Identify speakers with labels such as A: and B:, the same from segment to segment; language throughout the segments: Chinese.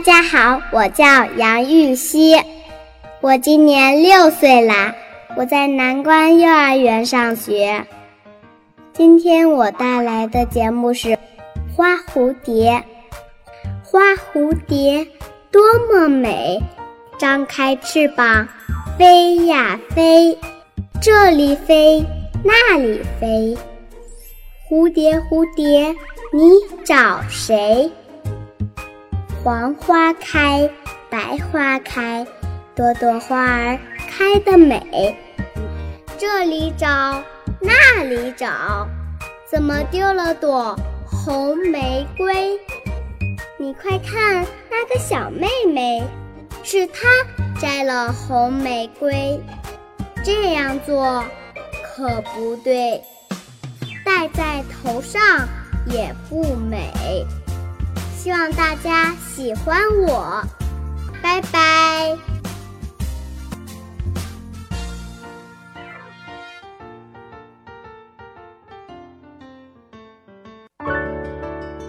A: 大家好，我叫杨玉溪，我今年六岁啦，我在南关幼儿园上学。今天我带来的节目是《花蝴蝶》。花蝴蝶多么美，张开翅膀飞呀飞，这里飞那里飞。蝴蝶蝴蝶，你找谁？黄花开，白花开，朵朵花儿开得美。这里找，那里找，怎么丢了朵红玫瑰？你快看那个小妹妹，是她摘了红玫瑰。这样做可不对，戴在头上也不美。希望大家喜欢我，拜拜。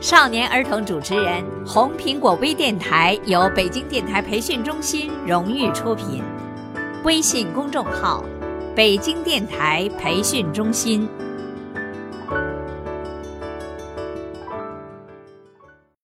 B: 少年儿童主持人，红苹果微电台由北京电台培训中心荣誉出品，微信公众号：北京电台培训中心。